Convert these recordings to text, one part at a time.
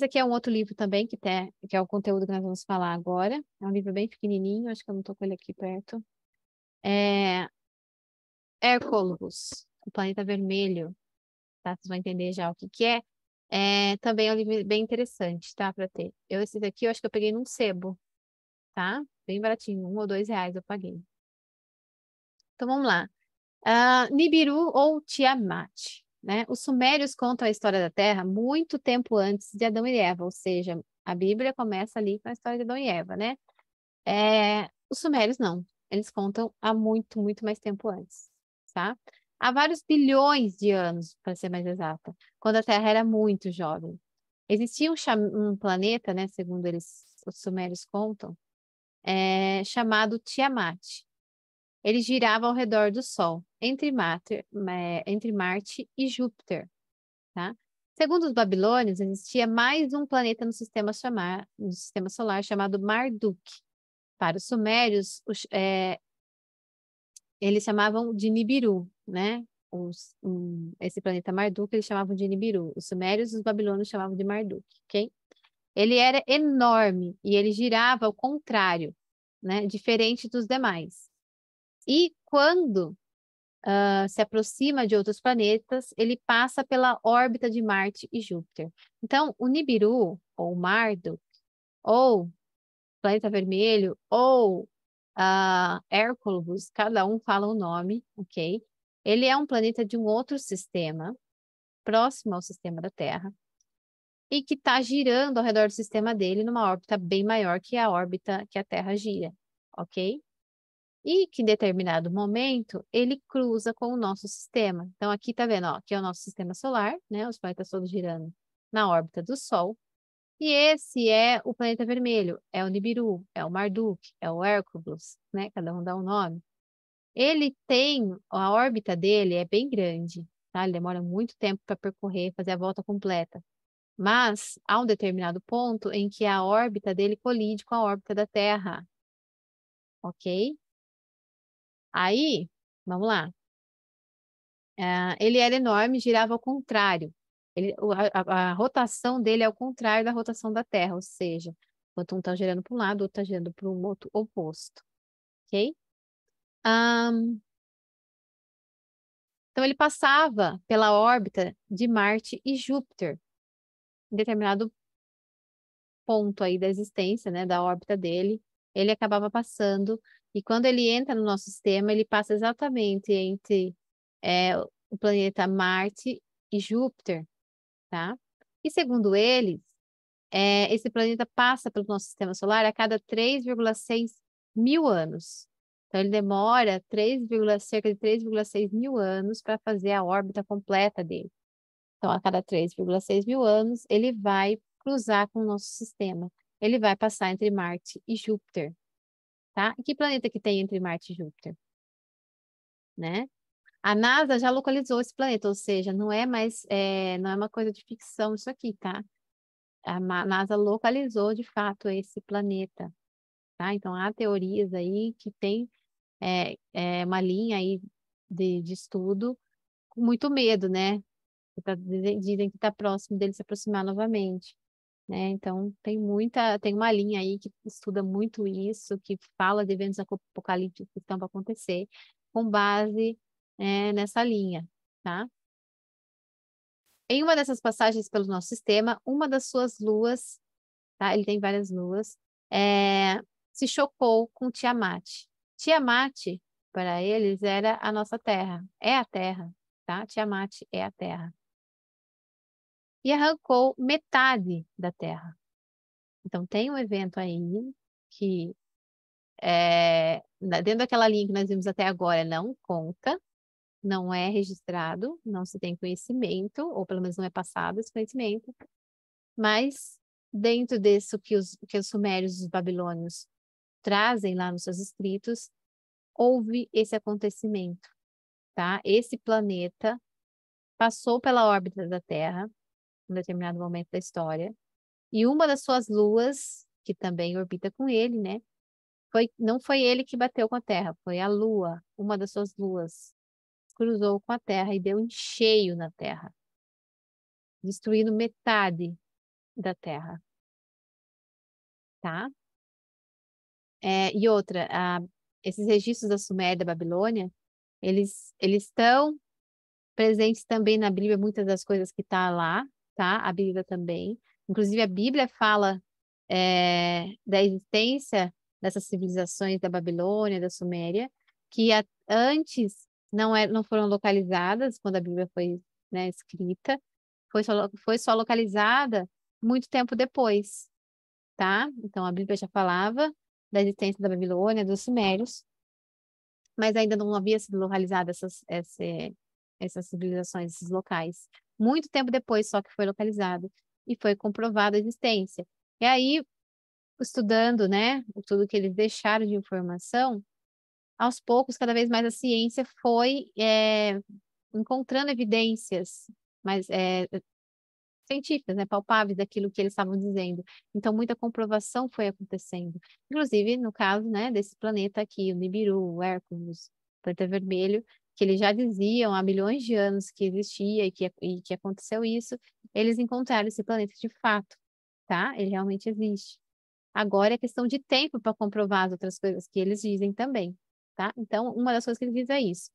Esse aqui é um outro livro também, que, tem, que é o conteúdo que nós vamos falar agora. É um livro bem pequenininho, acho que eu não estou com ele aqui perto. É Hércules, o planeta vermelho. Tá? Vocês vão entender já o que, que é. é. Também é um livro bem interessante, tá? Para ter. Eu, esse daqui, eu acho que eu peguei num sebo, tá? Bem baratinho, um ou dois reais eu paguei. Então vamos lá. Uh, Nibiru ou Tiamat. Né? Os sumérios contam a história da Terra muito tempo antes de Adão e Eva, ou seja, a Bíblia começa ali com a história de Adão e Eva, né? É, os sumérios não, eles contam há muito, muito mais tempo antes, tá? Há vários bilhões de anos, para ser mais exata, quando a Terra era muito jovem. Existia um, um planeta, né, segundo eles, os sumérios contam, é, chamado Tiamat. Ele girava ao redor do Sol, entre Marte, entre Marte e Júpiter. Tá? Segundo os babilônios, existia mais um planeta no sistema, chamar, no sistema solar chamado Marduk. Para os sumérios, os, é, eles chamavam de Nibiru, né? Os, um, esse planeta Marduk eles chamavam de Nibiru. Os sumérios e os babilônios chamavam de Marduk, ok? Ele era enorme e ele girava ao contrário, né? Diferente dos demais. E quando uh, se aproxima de outros planetas, ele passa pela órbita de Marte e Júpiter. Então, o Nibiru, ou Marduk, ou Planeta Vermelho, ou uh, Hércules, cada um fala o um nome, ok? Ele é um planeta de um outro sistema, próximo ao sistema da Terra, e que está girando ao redor do sistema dele numa órbita bem maior que a órbita que a Terra gira, ok? E que em determinado momento ele cruza com o nosso sistema. Então, aqui está vendo, ó, aqui é o nosso sistema solar, né? Os planetas todos girando na órbita do Sol. E esse é o planeta vermelho, é o Nibiru, é o Marduk, é o Hércules, né? Cada um dá um nome. Ele tem, a órbita dele é bem grande, tá? Ele demora muito tempo para percorrer, fazer a volta completa. Mas há um determinado ponto em que a órbita dele colide com a órbita da Terra. Ok? Aí, vamos lá. Uh, ele era enorme, girava ao contrário. Ele, a, a, rotação dele é ao contrário da rotação da Terra, ou seja, um está girando para um lado, o outro está girando para um outro oposto. Ok? Um, então, ele passava pela órbita de Marte e Júpiter, em determinado ponto aí da existência, né, da órbita dele, ele acabava passando e quando ele entra no nosso sistema, ele passa exatamente entre é, o planeta Marte e Júpiter, tá? E segundo eles, é, esse planeta passa pelo nosso sistema solar a cada 3,6 mil anos. Então, ele demora 3, cerca de 3,6 mil anos para fazer a órbita completa dele. Então, a cada 3,6 mil anos, ele vai cruzar com o nosso sistema. Ele vai passar entre Marte e Júpiter tá? E que planeta que tem entre Marte e Júpiter? Né? A NASA já localizou esse planeta, ou seja, não é mais, é, não é uma coisa de ficção isso aqui, tá? A NASA localizou de fato esse planeta, tá? Então há teorias aí que tem é, é uma linha aí de, de estudo com muito medo, né? Tá, dizem que está próximo dele se aproximar novamente. Né? Então, tem muita, tem uma linha aí que estuda muito isso, que fala de eventos apocalípticos que estão para acontecer, com base é, nessa linha, tá? Em uma dessas passagens pelo nosso sistema, uma das suas luas, tá? Ele tem várias luas, é, se chocou com Tiamat. Tiamat, para eles, era a nossa terra, é a terra, tá? Tiamat é a terra e arrancou metade da terra. Então, tem um evento aí que, é, dentro daquela linha que nós vimos até agora, não conta, não é registrado, não se tem conhecimento, ou pelo menos não é passado esse conhecimento, mas dentro disso que os, que os sumérios e os babilônios trazem lá nos seus escritos, houve esse acontecimento, tá? Esse planeta passou pela órbita da Terra, em determinado momento da história. E uma das suas luas, que também orbita com ele, né? Foi, não foi ele que bateu com a Terra, foi a Lua, uma das suas luas, cruzou com a Terra e deu em cheio na Terra, destruindo metade da Terra. Tá? É, e outra, a, esses registros da Suméria e da Babilônia, eles, eles estão presentes também na Bíblia, muitas das coisas que está lá, tá? A Bíblia também. Inclusive, a Bíblia fala é, da existência dessas civilizações da Babilônia, da Suméria, que a, antes não, é, não foram localizadas quando a Bíblia foi né, escrita, foi só, foi só localizada muito tempo depois, tá? Então, a Bíblia já falava da existência da Babilônia, dos Sumérios, mas ainda não havia sido localizada essas, essa, essas civilizações, esses locais. Muito tempo depois só que foi localizado e foi comprovada a existência. E aí, estudando, né, tudo que eles deixaram de informação, aos poucos, cada vez mais a ciência foi é, encontrando evidências mais é, científicas, né, palpáveis daquilo que eles estavam dizendo. Então, muita comprovação foi acontecendo. Inclusive, no caso, né, desse planeta aqui, o Nibiru, o Hércules, o planeta vermelho, que eles já diziam há milhões de anos que existia e que, e que aconteceu isso, eles encontraram esse planeta de fato, tá? Ele realmente existe. Agora é questão de tempo para comprovar as outras coisas que eles dizem também, tá? Então, uma das coisas que eles dizem é isso,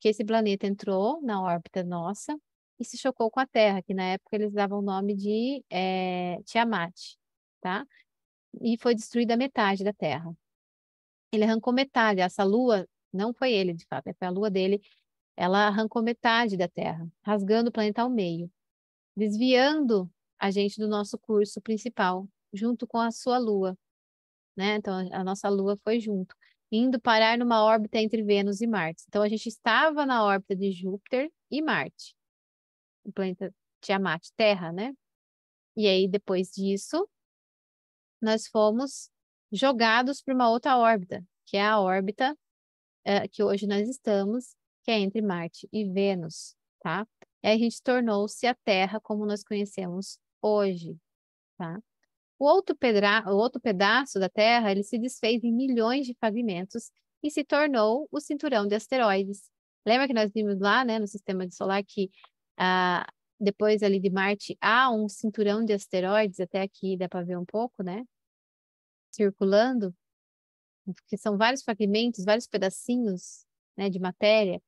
que esse planeta entrou na órbita nossa e se chocou com a Terra, que na época eles davam o nome de é, Tiamat, tá? E foi destruída metade da Terra. Ele arrancou metade, essa lua, não foi ele de fato, foi a lua dele, ela arrancou metade da Terra, rasgando o planeta ao meio, desviando a gente do nosso curso principal, junto com a sua lua, né? Então a nossa lua foi junto indo parar numa órbita entre Vênus e Marte. Então, a gente estava na órbita de Júpiter e Marte, o planeta Tiamat, Terra, né? E aí, depois disso, nós fomos jogados para uma outra órbita, que é a órbita uh, que hoje nós estamos, que é entre Marte e Vênus, tá? E a gente tornou-se a Terra como nós conhecemos hoje, tá? O outro, pedra... o outro pedaço da Terra ele se desfez em milhões de fragmentos e se tornou o cinturão de asteroides. Lembra que nós vimos lá, né, no sistema solar que ah, depois ali de Marte há um cinturão de asteroides, até aqui dá para ver um pouco, né? Circulando, porque são vários fragmentos, vários pedacinhos, né, de matéria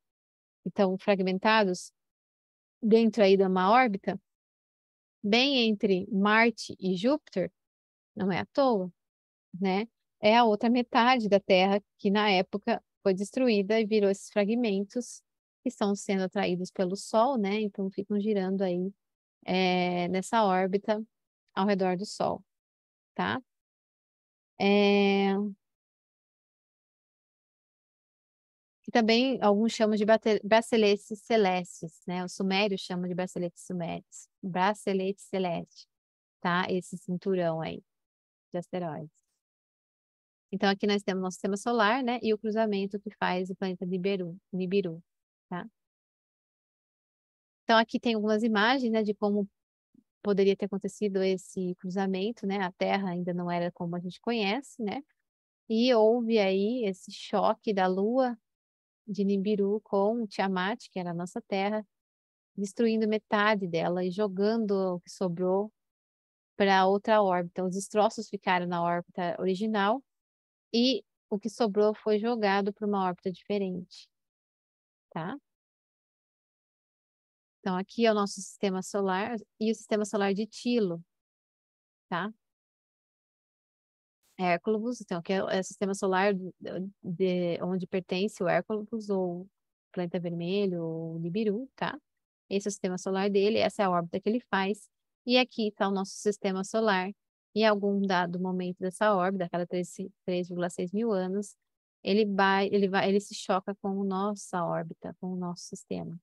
que estão fragmentados dentro aí de uma órbita, bem entre Marte e Júpiter, não é à toa, né? É a outra metade da Terra que na época foi destruída e virou esses fragmentos que estão sendo atraídos pelo Sol, né? Então ficam girando aí é, nessa órbita ao redor do Sol, tá? É... Que também alguns chamam de braceletes celestes, né? Os sumérios chamam de braceletes sumérios, bracelete celeste, tá? Esse cinturão aí de asteroides. Então, aqui nós temos nosso sistema solar, né? E o cruzamento que faz o planeta Nibiru, Nibiru tá? Então, aqui tem algumas imagens, né? De como poderia ter acontecido esse cruzamento, né? A Terra ainda não era como a gente conhece, né? E houve aí esse choque da Lua de Nibiru com Tiamat, que era a nossa Terra, destruindo metade dela e jogando o que sobrou para outra órbita. Os destroços ficaram na órbita original e o que sobrou foi jogado para uma órbita diferente, tá? Então, aqui é o nosso sistema solar e o sistema solar de Tilo, tá? Hércules, então, que é o sistema solar de, de, onde pertence o Hércules, ou planeta vermelho, ou Nibiru, tá? Esse é o sistema solar dele, essa é a órbita que ele faz. E aqui está o nosso sistema solar. Em algum dado momento dessa órbita, a cada 3,6 mil anos, ele vai, ele vai, ele se choca com a nossa órbita, com o nosso sistema,